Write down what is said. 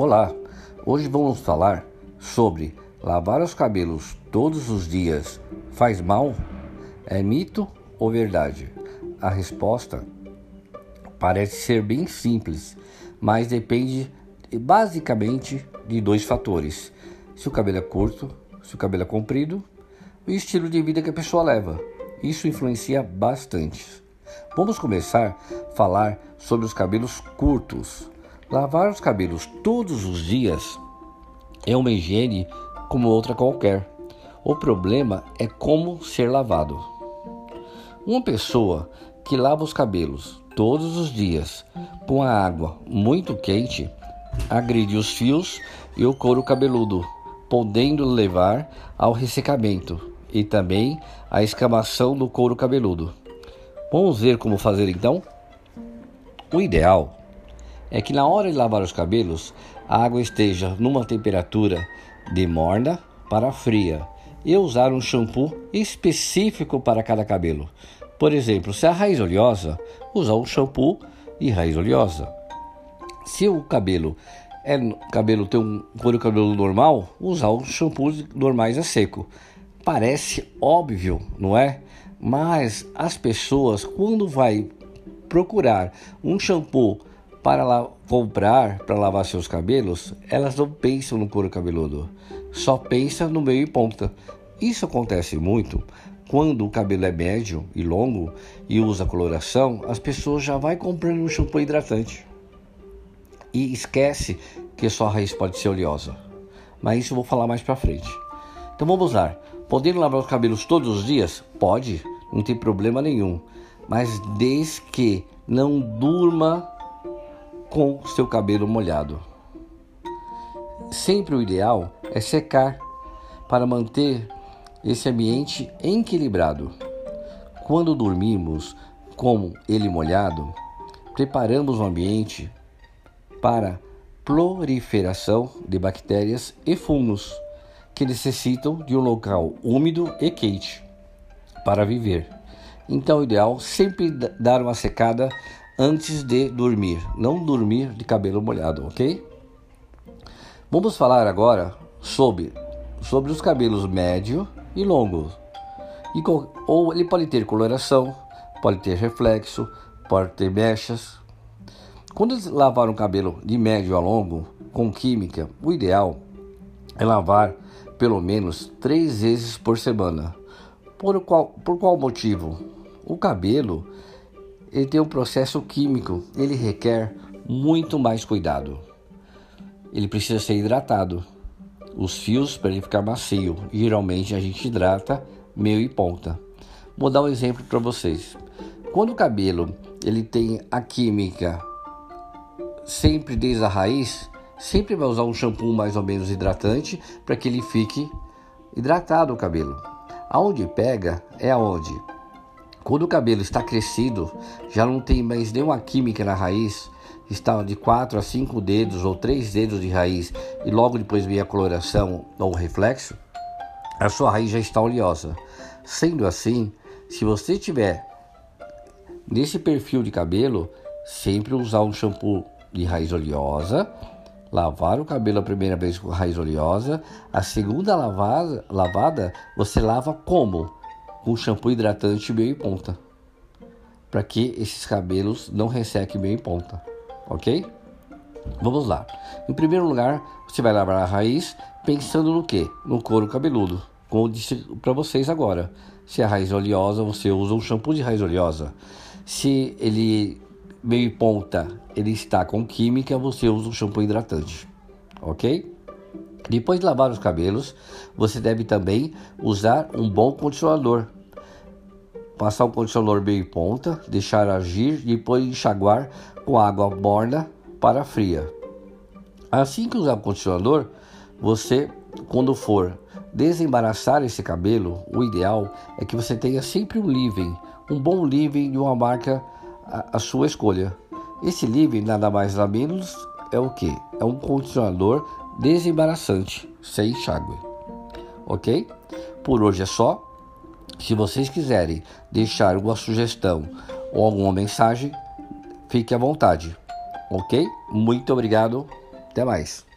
Olá, hoje vamos falar sobre lavar os cabelos todos os dias faz mal? É mito ou verdade? A resposta parece ser bem simples, mas depende basicamente de dois fatores: se o cabelo é curto, se o cabelo é comprido e o estilo de vida que a pessoa leva. Isso influencia bastante. Vamos começar a falar sobre os cabelos curtos. Lavar os cabelos todos os dias é uma higiene como outra qualquer. O problema é como ser lavado. Uma pessoa que lava os cabelos todos os dias com a água muito quente agride os fios e o couro cabeludo, podendo levar ao ressecamento e também à escamação do couro cabeludo. Vamos ver como fazer então? O ideal é que na hora de lavar os cabelos, a água esteja numa temperatura de morna para fria e usar um shampoo específico para cada cabelo. Por exemplo, se a raiz oleosa, usar um shampoo de raiz oleosa. Se o cabelo é cabelo tem um couro cabelo normal, usar os shampoos normais a seco. Parece óbvio, não é? Mas as pessoas quando vai procurar um shampoo para comprar para lavar seus cabelos, elas não pensam no couro cabeludo, só pensam no meio e ponta. Isso acontece muito quando o cabelo é médio e longo e usa coloração, as pessoas já vai comprando um shampoo hidratante e esquece que sua raiz pode ser oleosa. Mas isso eu vou falar mais para frente. Então vamos lá. Podendo lavar os cabelos todos os dias? Pode, não tem problema nenhum. Mas desde que não durma com seu cabelo molhado. Sempre o ideal é secar para manter esse ambiente equilibrado. Quando dormimos com ele molhado, preparamos o ambiente para proliferação de bactérias e fungos que necessitam de um local úmido e quente para viver. Então, o ideal é sempre dar uma secada antes de dormir, não dormir de cabelo molhado, ok? Vamos falar agora sobre, sobre os cabelos médio e longo. E, ou ele pode ter coloração, pode ter reflexo, pode ter mechas. Quando lavar um cabelo de médio a longo com química, o ideal é lavar pelo menos três vezes por semana. Por qual, por qual motivo? O cabelo ele tem um processo químico, ele requer muito mais cuidado. Ele precisa ser hidratado. Os fios para ele ficar macio, geralmente a gente hidrata meio e ponta. Vou dar um exemplo para vocês. Quando o cabelo ele tem a química sempre desde a raiz, sempre vai usar um shampoo mais ou menos hidratante para que ele fique hidratado o cabelo. Aonde pega é aonde quando o cabelo está crescido, já não tem mais nenhuma química na raiz, está de 4 a 5 dedos ou 3 dedos de raiz e logo depois vem a coloração ou reflexo, a sua raiz já está oleosa. Sendo assim, se você tiver nesse perfil de cabelo, sempre usar um shampoo de raiz oleosa, lavar o cabelo a primeira vez com raiz oleosa, a segunda lavada, lavada você lava como? Com shampoo hidratante meio em ponta, para que esses cabelos não ressequem meio em ponta, ok? Vamos lá. Em primeiro lugar, você vai lavar a raiz pensando no que? No couro cabeludo. Como eu disse para vocês agora. Se a raiz é oleosa, você usa um shampoo de raiz oleosa. Se ele meio ponta, ele está com química, você usa um shampoo hidratante. Ok? Depois de lavar os cabelos, você deve também usar um bom condicionador. Passar o condicionador bem em ponta, deixar agir e depois enxaguar com água morna para fria. Assim que usar o condicionador, você, quando for desembaraçar esse cabelo, o ideal é que você tenha sempre um leave um bom leave de uma marca a, sua escolha. Esse leave nada mais nada menos é o que? É um condicionador desembaraçante, sem enxágue. Ok? Por hoje é só. Se vocês quiserem deixar alguma sugestão ou alguma mensagem, fique à vontade. Ok? Muito obrigado. Até mais.